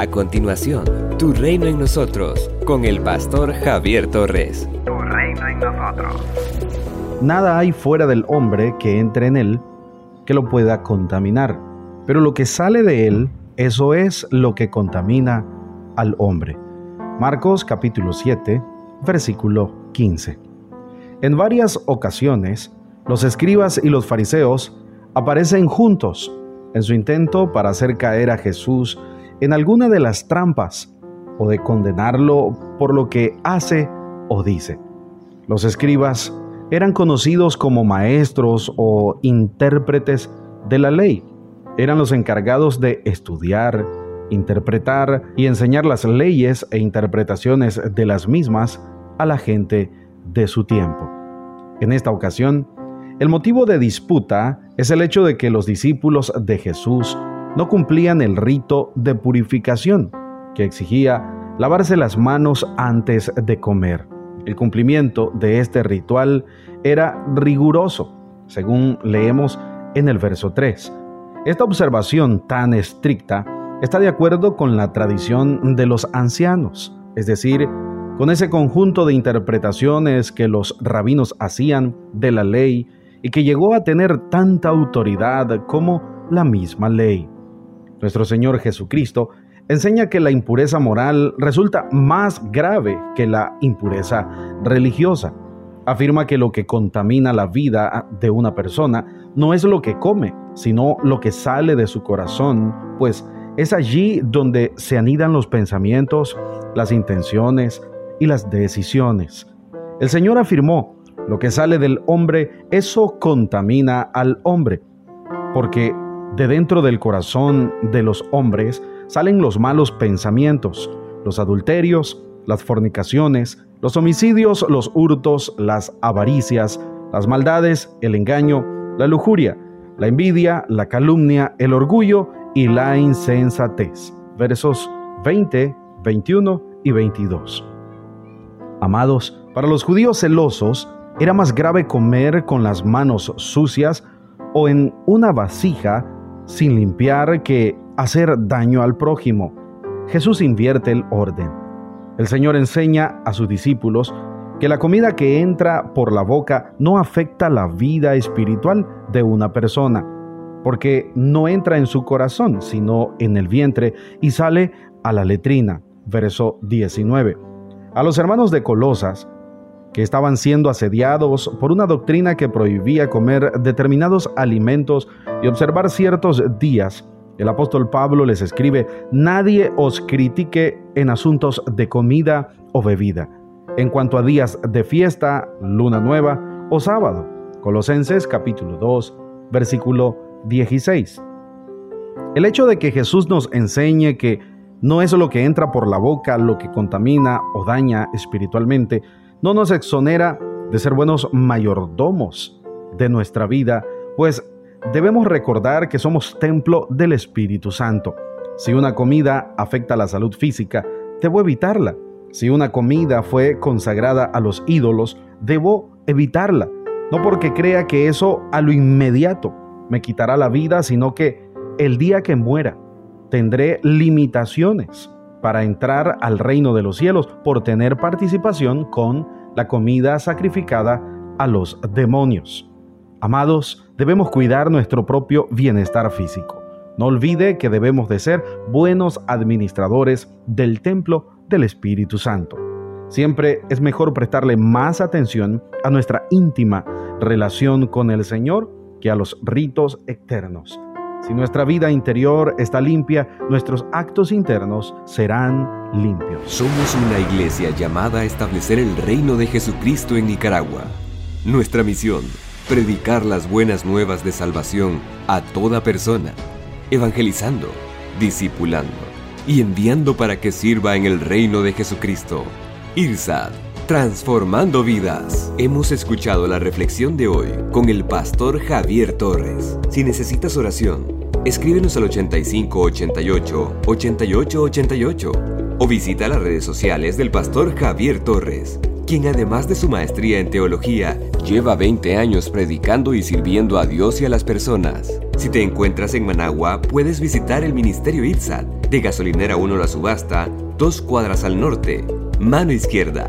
A continuación, Tu Reino en Nosotros, con el pastor Javier Torres. Tu Reino en Nosotros. Nada hay fuera del hombre que entre en él que lo pueda contaminar, pero lo que sale de él, eso es lo que contamina al hombre. Marcos capítulo 7, versículo 15. En varias ocasiones, los escribas y los fariseos aparecen juntos en su intento para hacer caer a Jesús en alguna de las trampas o de condenarlo por lo que hace o dice. Los escribas eran conocidos como maestros o intérpretes de la ley. Eran los encargados de estudiar, interpretar y enseñar las leyes e interpretaciones de las mismas a la gente de su tiempo. En esta ocasión, el motivo de disputa es el hecho de que los discípulos de Jesús no cumplían el rito de purificación que exigía lavarse las manos antes de comer. El cumplimiento de este ritual era riguroso, según leemos en el verso 3. Esta observación tan estricta está de acuerdo con la tradición de los ancianos, es decir, con ese conjunto de interpretaciones que los rabinos hacían de la ley y que llegó a tener tanta autoridad como la misma ley. Nuestro Señor Jesucristo enseña que la impureza moral resulta más grave que la impureza religiosa. Afirma que lo que contamina la vida de una persona no es lo que come, sino lo que sale de su corazón, pues es allí donde se anidan los pensamientos, las intenciones y las decisiones. El Señor afirmó, lo que sale del hombre, eso contamina al hombre, porque de dentro del corazón de los hombres salen los malos pensamientos, los adulterios, las fornicaciones, los homicidios, los hurtos, las avaricias, las maldades, el engaño, la lujuria, la envidia, la calumnia, el orgullo y la insensatez. Versos 20, 21 y 22. Amados, para los judíos celosos, era más grave comer con las manos sucias o en una vasija sin limpiar que hacer daño al prójimo. Jesús invierte el orden. El Señor enseña a sus discípulos que la comida que entra por la boca no afecta la vida espiritual de una persona, porque no entra en su corazón, sino en el vientre y sale a la letrina. Verso 19. A los hermanos de Colosas, que estaban siendo asediados por una doctrina que prohibía comer determinados alimentos y observar ciertos días, el apóstol Pablo les escribe, nadie os critique en asuntos de comida o bebida, en cuanto a días de fiesta, luna nueva o sábado. Colosenses capítulo 2, versículo 16. El hecho de que Jesús nos enseñe que no es lo que entra por la boca lo que contamina o daña espiritualmente, no nos exonera de ser buenos mayordomos de nuestra vida, pues debemos recordar que somos templo del Espíritu Santo. Si una comida afecta la salud física, debo evitarla. Si una comida fue consagrada a los ídolos, debo evitarla. No porque crea que eso a lo inmediato me quitará la vida, sino que el día que muera tendré limitaciones para entrar al reino de los cielos por tener participación con la comida sacrificada a los demonios. Amados, debemos cuidar nuestro propio bienestar físico. No olvide que debemos de ser buenos administradores del templo del Espíritu Santo. Siempre es mejor prestarle más atención a nuestra íntima relación con el Señor que a los ritos externos. Si nuestra vida interior está limpia, nuestros actos internos serán limpios. Somos una iglesia llamada a establecer el reino de Jesucristo en Nicaragua. Nuestra misión, predicar las buenas nuevas de salvación a toda persona, evangelizando, discipulando y enviando para que sirva en el reino de Jesucristo. IRSAD, transformando vidas. Hemos escuchado la reflexión de hoy con el pastor Javier Torres. Si necesitas oración, Escríbenos al 8588 8888 o visita las redes sociales del pastor Javier Torres, quien además de su maestría en teología, lleva 20 años predicando y sirviendo a Dios y a las personas. Si te encuentras en Managua, puedes visitar el Ministerio ITSAT de Gasolinera 1 La Subasta, dos cuadras al norte. Mano izquierda,